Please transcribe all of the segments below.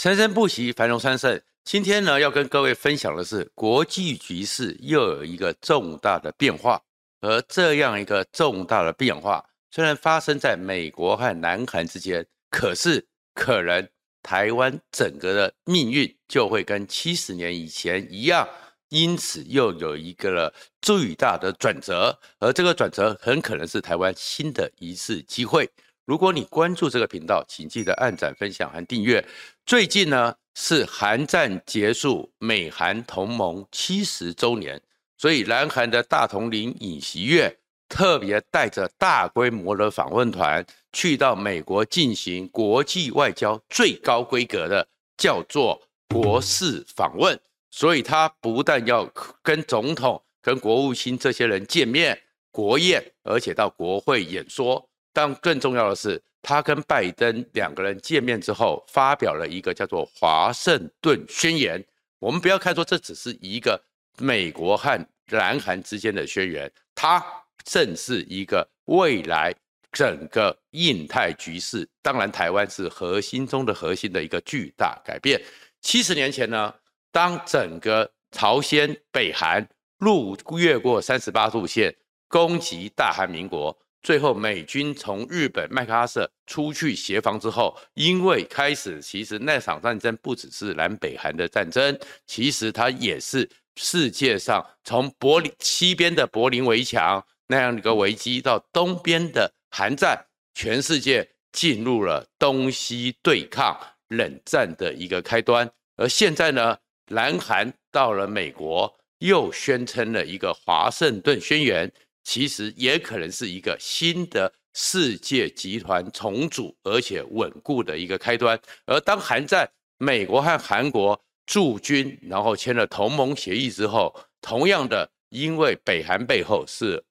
生生不息，繁荣昌盛。今天呢，要跟各位分享的是国际局势又有一个重大的变化，而这样一个重大的变化，虽然发生在美国和南韩之间，可是可能台湾整个的命运就会跟七十年以前一样，因此又有一个了最大的转折，而这个转折很可能是台湾新的一次机会。如果你关注这个频道，请记得按赞、分享和订阅。最近呢是韩战结束，美韩同盟七十周年，所以南韩的大统领尹锡悦特别带着大规模的访问团去到美国进行国际外交最高规格的叫做国事访问。所以他不但要跟总统、跟国务卿这些人见面、国宴，而且到国会演说。但更重要的是，他跟拜登两个人见面之后，发表了一个叫做《华盛顿宣言》。我们不要看作这只是一个美国和南韩之间的宣言，它正是一个未来整个印太局势，当然台湾是核心中的核心的一个巨大改变。七十年前呢，当整个朝鲜、北韩路越过三十八度线，攻击大韩民国。最后，美军从日本麦克阿瑟出去协防之后，因为开始其实那场战争不只是南北韩的战争，其实它也是世界上从柏林西边的柏林围墙那样一个危机到东边的韩战，全世界进入了东西对抗冷战的一个开端。而现在呢，南韩到了美国，又宣称了一个华盛顿宣言。其实也可能是一个新的世界集团重组而且稳固的一个开端。而当韩战美国和韩国驻军，然后签了同盟协议之后，同样的，因为北韩背后是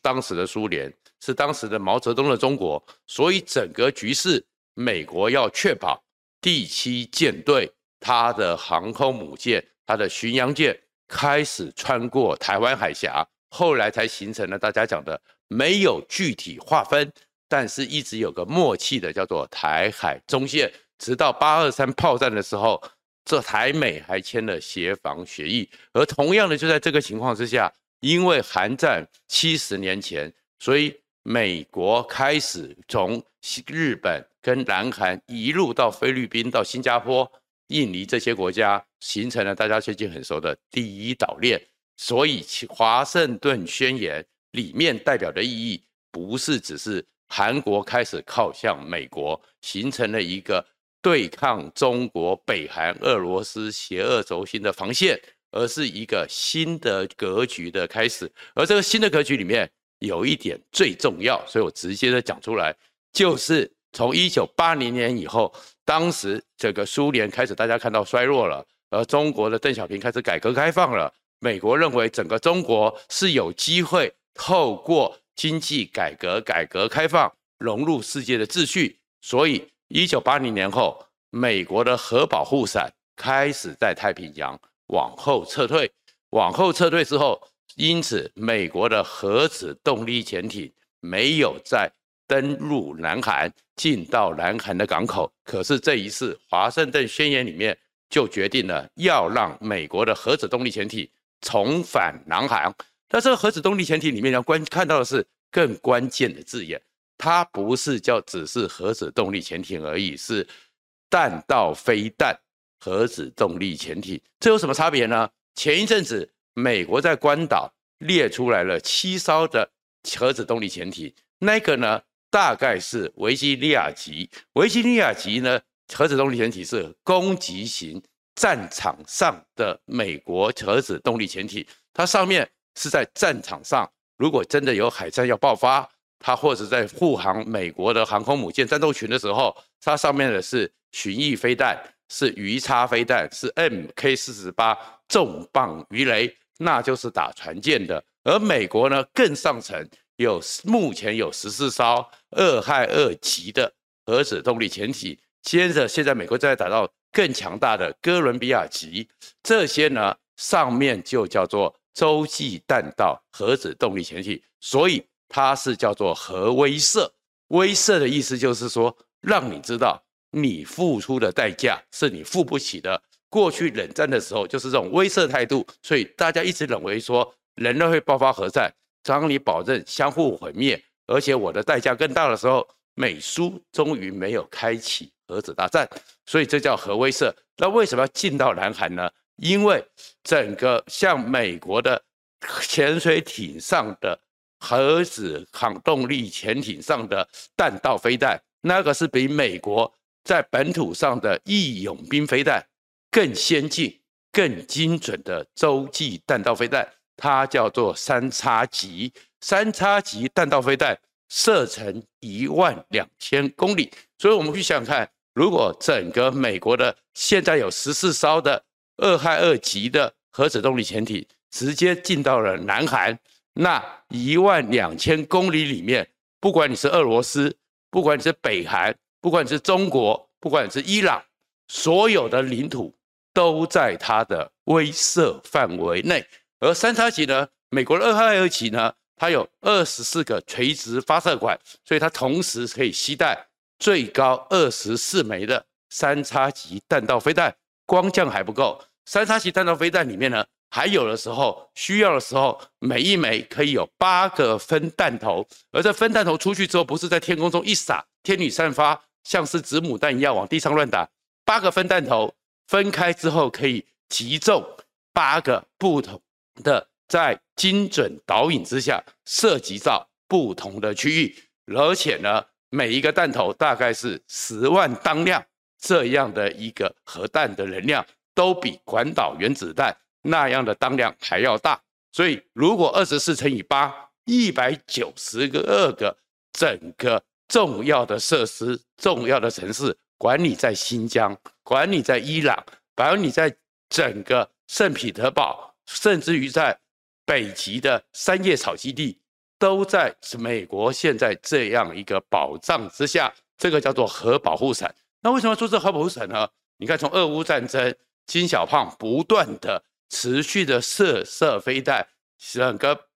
当时的苏联，是当时的毛泽东的中国，所以整个局势，美国要确保第七舰队它的航空母舰、它的巡洋舰开始穿过台湾海峡。后来才形成了大家讲的没有具体划分，但是一直有个默契的叫做台海中线。直到八二三炮战的时候，这台美还签了协防协议。而同样的，就在这个情况之下，因为韩战七十年前，所以美国开始从日本跟南韩一路到菲律宾、到新加坡、印尼这些国家，形成了大家最近很熟的第一岛链。所以，华盛顿宣言里面代表的意义，不是只是韩国开始靠向美国，形成了一个对抗中国、北韩、俄罗斯邪恶轴心的防线，而是一个新的格局的开始。而这个新的格局里面，有一点最重要，所以我直接的讲出来，就是从一九八零年以后，当时这个苏联开始大家看到衰弱了，而中国的邓小平开始改革开放了。美国认为整个中国是有机会透过经济改革、改革开放融入世界的秩序，所以一九八零年后，美国的核保护伞开始在太平洋往后撤退。往后撤退之后，因此美国的核子动力潜艇没有再登陆南韩，进到南韩的港口。可是这一次华盛顿宣言里面就决定了要让美国的核子动力潜艇。重返南韩，那这个核子动力潜艇里面要关看到的是更关键的字眼，它不是叫只是核子动力潜艇而已，是弹道飞弹核子动力潜艇。这有什么差别呢？前一阵子美国在关岛列出来了七艘的核子动力潜艇，那个呢大概是维吉尼亚级，维吉尼亚级呢核子动力潜艇是攻击型。战场上的美国核子动力潜艇，它上面是在战场上，如果真的有海战要爆发，它或者在护航美国的航空母舰战斗群的时候，它上面的是巡弋飞弹，是鱼叉飞弹，是 MK 四十八重磅鱼雷，那就是打船舰的。而美国呢，更上层有目前有十四艘俄亥二级的核子动力潜艇，接着现在美国正在打造。更强大的哥伦比亚级，这些呢，上面就叫做洲际弹道核子动力潜艇，所以它是叫做核威慑。威慑的意思就是说，让你知道你付出的代价是你付不起的。过去冷战的时候就是这种威慑态度，所以大家一直认为说人类会爆发核战，当你保证相互毁灭，而且我的代价更大的时候，美苏终于没有开启核子大战，所以这叫核威慑。那为什么要进到南韩呢？因为整个像美国的潜水艇上的核子抗动力潜艇上的弹道飞弹，那个是比美国在本土上的义勇兵飞弹更先进、更精准的洲际弹道飞弹，它叫做三叉戟。三叉戟弹道飞弹射程一万两千公里，所以我们去想想看，如果整个美国的现在有十四艘的俄亥俄级的核子动力潜艇直接进到了南韩，那一万两千公里里面，不管你是俄罗斯，不管你是北韩，不管你是中国，不管你是伊朗，所有的领土都在它的威慑范围内。而三叉戟呢，美国的俄亥俄级呢，它有二十四个垂直发射管，所以它同时可以携带最高二十四枚的三叉戟弹道飞弹。光这样还不够，三叉戟弹道飞弹里面呢，还有的时候需要的时候，每一枚可以有八个分弹头，而这分弹头出去之后，不是在天空中一撒，天女散发，像是子母弹一样往地上乱打。八个分弹头分开之后，可以击中八个不同的。在精准导引之下，涉及到不同的区域，而且呢，每一个弹头大概是十万当量，这样的一个核弹的能量，都比广岛原子弹那样的当量还要大。所以，如果二十四乘以八，一百九十个二个整个重要的设施、重要的城市，管你在新疆，管你在伊朗，管你在整个圣彼得堡，甚至于在。北极的三叶草基地都在美国现在这样一个保障之下，这个叫做核保护伞。那为什么要做这核保护伞呢？你看，从俄乌战争，金小胖不断的持续的射射飞弹，整个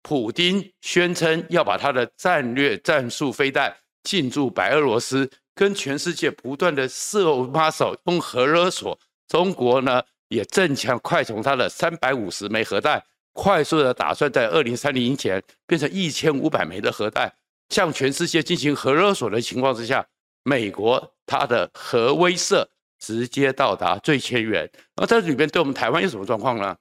普丁宣称要把他的战略战术飞弹进驻白俄罗斯，跟全世界不断的射马手用核勒索。中国呢，也正强快从他的三百五十枚核弹。快速的打算在二零三零年前变成一千五百枚的核弹，向全世界进行核勒索的情况之下，美国它的核威慑直接到达最前沿。那在这里边对我们台湾有什么状况呢？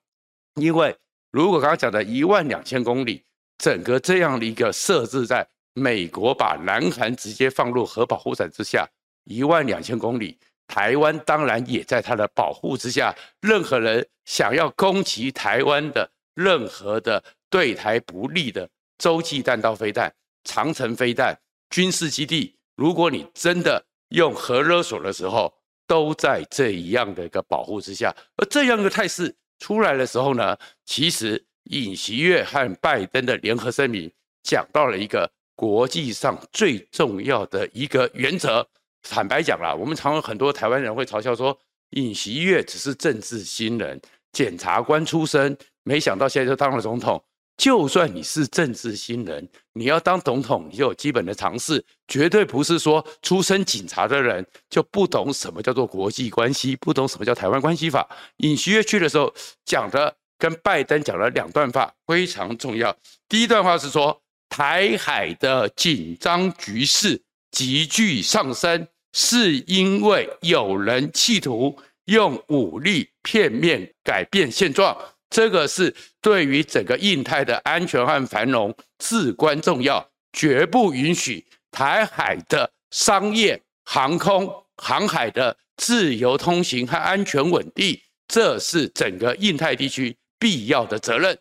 因为如果刚刚讲的一万两千公里，整个这样的一个设置在美国把南韩直接放入核保护伞之下，一万两千公里，台湾当然也在它的保护之下。任何人想要攻击台湾的。任何的对台不利的洲际弹道飞弹、长程飞弹、军事基地，如果你真的用核勒索的时候，都在这一样的一个保护之下。而这样一个态势出来的时候呢，其实尹锡悦和拜登的联合声明讲到了一个国际上最重要的一个原则。坦白讲啦，我们常有很多台湾人会嘲笑说，尹锡悦只是政治新人，检察官出身。没想到现在就当了总统。就算你是政治新人，你要当总统，你就有基本的常识，绝对不是说出身警察的人就不懂什么叫做国际关系，不懂什么叫台湾关系法。尹锡悦去的时候讲的跟拜登讲了两段话，非常重要。第一段话是说，台海的紧张局势急剧上升，是因为有人企图用武力片面改变现状。这个是对于整个印太的安全和繁荣至关重要，绝不允许台海的商业、航空、航海的自由通行和安全稳定，这是整个印太地区必要的责任。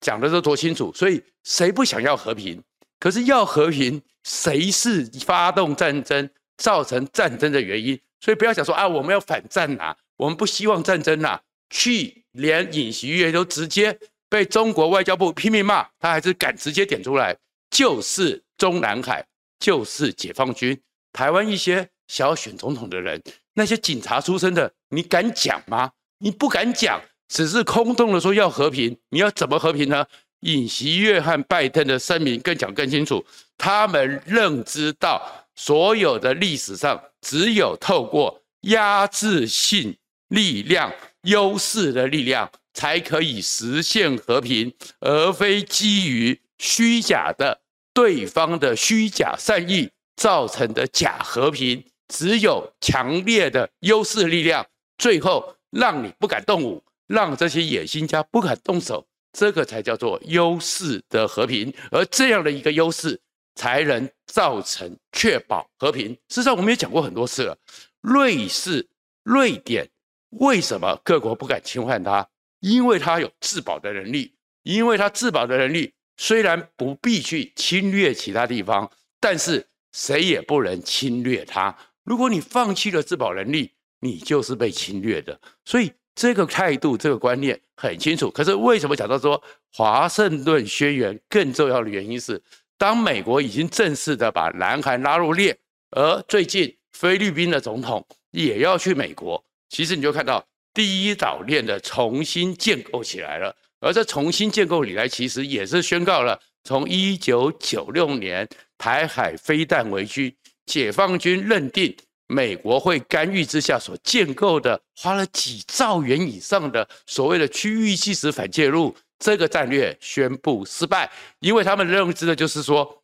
讲的都多清楚，所以谁不想要和平？可是要和平，谁是发动战争造成战争的原因？所以不要想说啊，我们要反战呐，我们不希望战争呐，去。连尹锡悦都直接被中国外交部拼命骂，他还是敢直接点出来，就是中南海，就是解放军。台湾一些想要选总统的人，那些警察出身的，你敢讲吗？你不敢讲，只是空洞的说要和平。你要怎么和平呢？尹锡悦和拜登的声明更讲更清楚，他们认知到所有的历史上只有透过压制性力量、优势的力量，才可以实现和平，而非基于虚假的对方的虚假善意造成的假和平。只有强烈的优势力量，最后让你不敢动武，让这些野心家不敢动手，这个才叫做优势的和平。而这样的一个优势，才能造成确保和平。事实上，我们也讲过很多次了。瑞士、瑞典为什么各国不敢侵犯它？因为它有自保的能力。因为它自保的能力，虽然不必去侵略其他地方，但是谁也不能侵略它。如果你放弃了自保能力，你就是被侵略的。所以这个态度、这个观念很清楚。可是为什么讲到说华盛顿宣言更重要的原因是，当美国已经正式的把南韩拉入列，而最近菲律宾的总统也要去美国，其实你就看到第一岛链的重新建构起来了。而这重新建构以来，其实也是宣告了从一九九六年台海飞弹危机，解放军认定美国会干预之下所建构的，花了几兆元以上的所谓的区域即时反介入这个战略宣布失败，因为他们认知的就是说，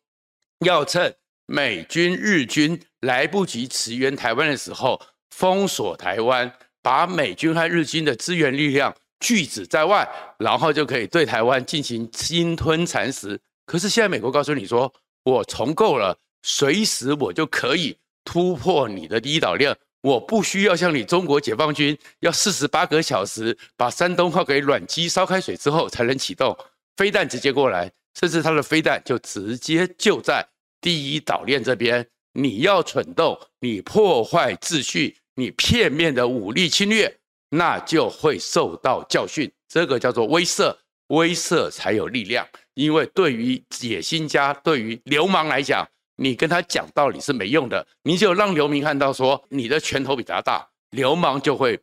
要趁美军日军来不及驰援台湾的时候，封锁台湾，把美军和日军的支援力量。拒止在外，然后就可以对台湾进行鲸吞蚕食。可是现在美国告诉你说，我重构了，随时我就可以突破你的第一岛链，我不需要像你中国解放军要四十八个小时把山东号给软机烧开水之后才能启动飞弹直接过来，甚至他的飞弹就直接就在第一岛链这边。你要蠢动，你破坏秩序，你片面的武力侵略。那就会受到教训，这个叫做威慑，威慑才有力量。因为对于野心家、对于流氓来讲，你跟他讲道理是没用的。你就让流民看到说你的拳头比他大，流氓就会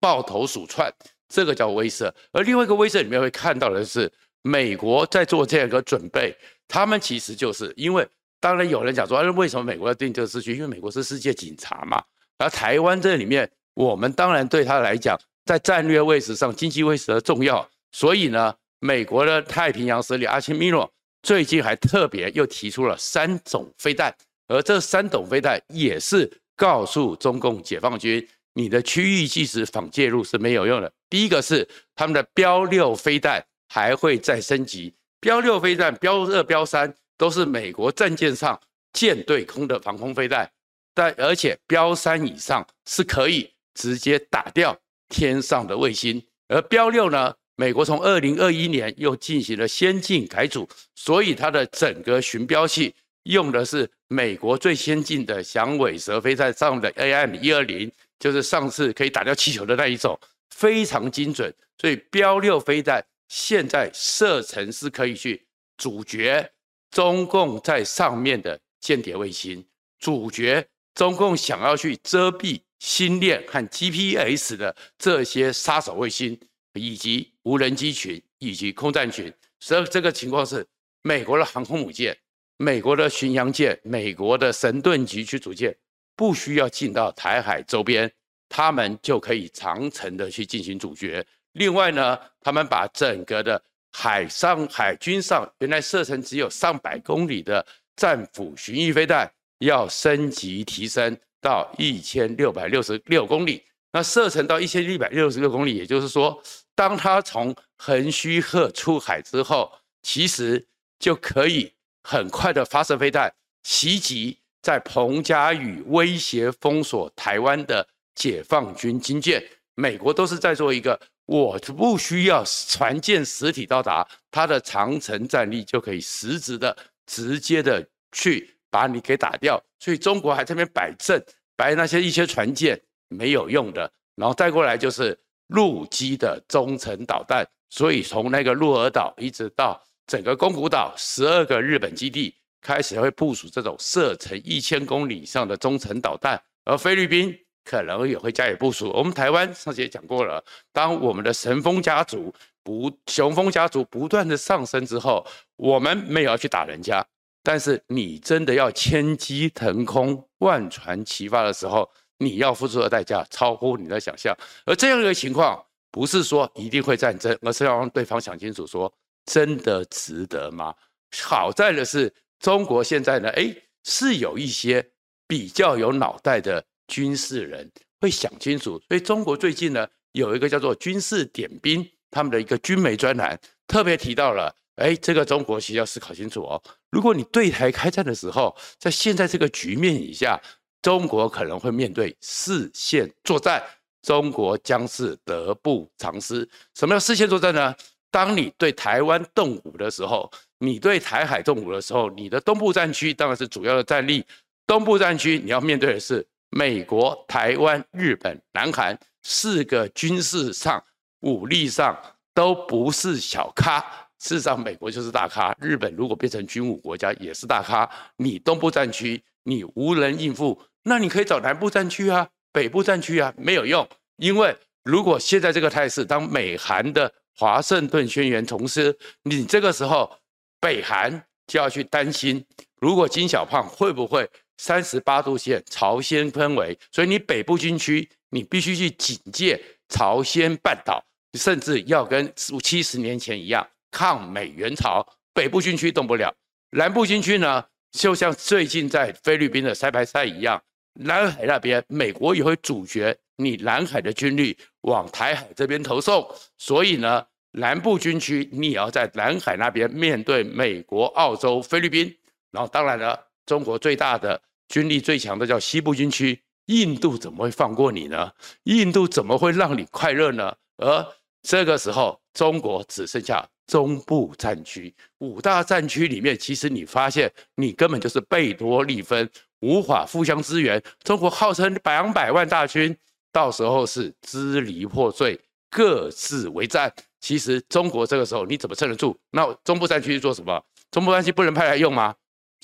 抱头鼠窜，这个叫威慑。而另外一个威慑里面会看到的是，美国在做这样一个准备，他们其实就是因为，当然有人讲说，啊，为什么美国要定这个秩序？因为美国是世界警察嘛。而台湾这里面。我们当然对他来讲，在战略位置上、经济位置的重要，所以呢，美国的太平洋司令阿奇米诺最近还特别又提出了三种飞弹，而这三种飞弹也是告诉中共解放军，你的区域即时反介入是没有用的。第一个是他们的标六飞弹还会再升级，标六飞弹、标二、标三都是美国战舰上舰对空的防空飞弹，但而且标三以上是可以。直接打掉天上的卫星，而标六呢？美国从二零二一年又进行了先进改组，所以它的整个寻标器用的是美国最先进的响尾蛇飞弹上的 A M 一二零，就是上次可以打掉气球的那一种，非常精准。所以标六飞弹现在射程是可以去阻绝中共在上面的间谍卫星，阻绝中共想要去遮蔽。星链和 GPS 的这些杀手卫星，以及无人机群，以及空战群，所以这个情况是，美国的航空母舰、美国的巡洋舰、美国的神盾局驱逐舰，不需要进到台海周边，他们就可以长程的去进行阻绝。另外呢，他们把整个的海上海军上原来射程只有上百公里的战斧巡弋飞弹，要升级提升。到一千六百六十六公里，那射程到一千一百六十六公里，也就是说，当它从横须贺出海之后，其实就可以很快的发射飞弹，袭击在彭佳屿威胁封锁台湾的解放军军舰。美国都是在做一个，我不需要船舰实体到达，它的长程战力就可以实质的、直接的去。把你给打掉，所以中国还在那边摆阵，摆那些一些船舰没有用的，然后再过来就是陆基的中程导弹，所以从那个鹿儿岛一直到整个宫古岛，十二个日本基地开始会部署这种射程一千公里以上的中程导弹，而菲律宾可能也会加以部署。我们台湾上次也讲过了，当我们的神风家族不雄风家族不断的上升之后，我们没有要去打人家。但是你真的要千机腾空、万船齐发的时候，你要付出的代价超乎你的想象。而这样一个情况，不是说一定会战争，而是要让对方想清楚说，说真的值得吗？好在的是，中国现在呢，哎，是有一些比较有脑袋的军事人会想清楚。所以中国最近呢，有一个叫做“军事点兵”他们的一个军媒专栏，特别提到了。哎，这个中国需要思考清楚哦。如果你对台开战的时候，在现在这个局面以下，中国可能会面对四线作战，中国将是得不偿失。什么叫四线作战呢？当你对台湾动武的时候，你对台海动武的时候，你的东部战区当然是主要的战力。东部战区你要面对的是美国、台湾、日本、南韩四个军事上、武力上都不是小咖。事实上，美国就是大咖。日本如果变成军武国家，也是大咖。你东部战区你无人应付，那你可以找南部战区啊、北部战区啊，没有用。因为如果现在这个态势，当美韩的华盛顿宣言重施，你这个时候北韩就要去担心，如果金小胖会不会三十八度线朝鲜氛围？所以你北部军区你必须去警戒朝鲜半岛，甚至要跟七十年前一样。抗美援朝，北部军区动不了，南部军区呢，就像最近在菲律宾的塞排赛一样，南海那边美国也会阻绝你南海的军力往台海这边投送，所以呢，南部军区你也要在南海那边面对美国、澳洲、菲律宾，然后当然了，中国最大的军力最强的叫西部军区，印度怎么会放过你呢？印度怎么会让你快乐呢？而这个时候，中国只剩下。中部战区五大战区里面，其实你发现你根本就是贝多利分，无法互相支援。中国号称两百万大军，到时候是支离破碎，各自为战。其实中国这个时候你怎么撑得住？那中部战区是做什么？中部战区不能派来用吗？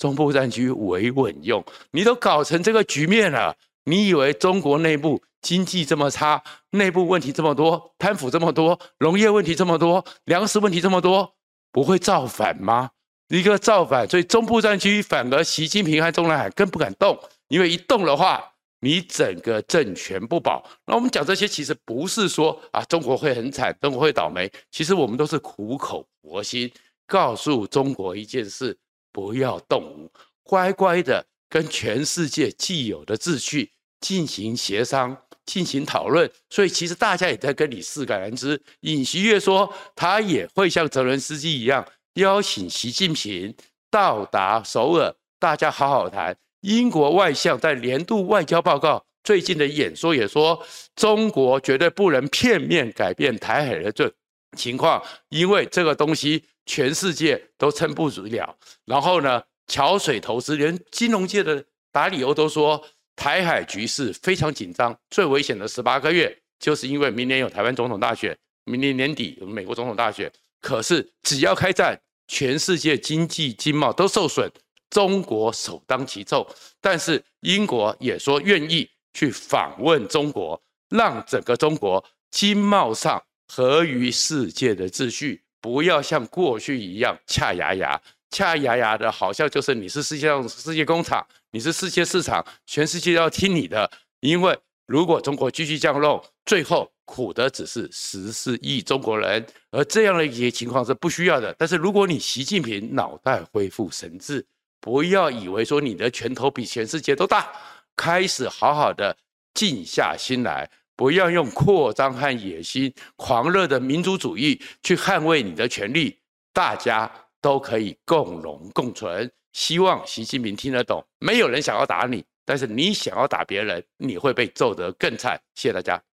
中部战区维稳用。你都搞成这个局面了，你以为中国内部？经济这么差，内部问题这么多，贪腐这么多，农业问题这么多，粮食问题这么多，不会造反吗？一个造反，所以中部战区反而习近平和中南海更不敢动，因为一动的话，你整个政权不保。那我们讲这些，其实不是说啊，中国会很惨，中国会倒霉。其实我们都是苦口婆心告诉中国一件事：不要动武，乖乖的跟全世界既有的秩序进行协商。进行讨论，所以其实大家也在跟你识橄榄枝。尹锡悦说，他也会像泽伦斯基一样邀请习近平到达首尔，大家好好谈。英国外相在年度外交报告最近的演说也说，中国绝对不能片面改变台海的政情况，因为这个东西全世界都撑不住了。然后呢，桥水投资，连金融界的打理欧都说。台海局势非常紧张，最危险的十八个月，就是因为明年有台湾总统大选，明年年底有美国总统大选。可是只要开战，全世界经济经贸都受损，中国首当其冲。但是英国也说愿意去访问中国，让整个中国经贸上合于世界的秩序，不要像过去一样恰牙牙。恰牙牙的，好像就是你是世界上世界工厂，你是世界市场，全世界要听你的。因为如果中国继续这样弄，最后苦的只是十四亿中国人，而这样的一些情况是不需要的。但是如果你习近平脑袋恢复神智，不要以为说你的拳头比全世界都大，开始好好的静下心来，不要用扩张和野心、狂热的民族主义去捍卫你的权利，大家。都可以共荣共存。希望习近平听得懂。没有人想要打你，但是你想要打别人，你会被揍得更惨。谢谢大家。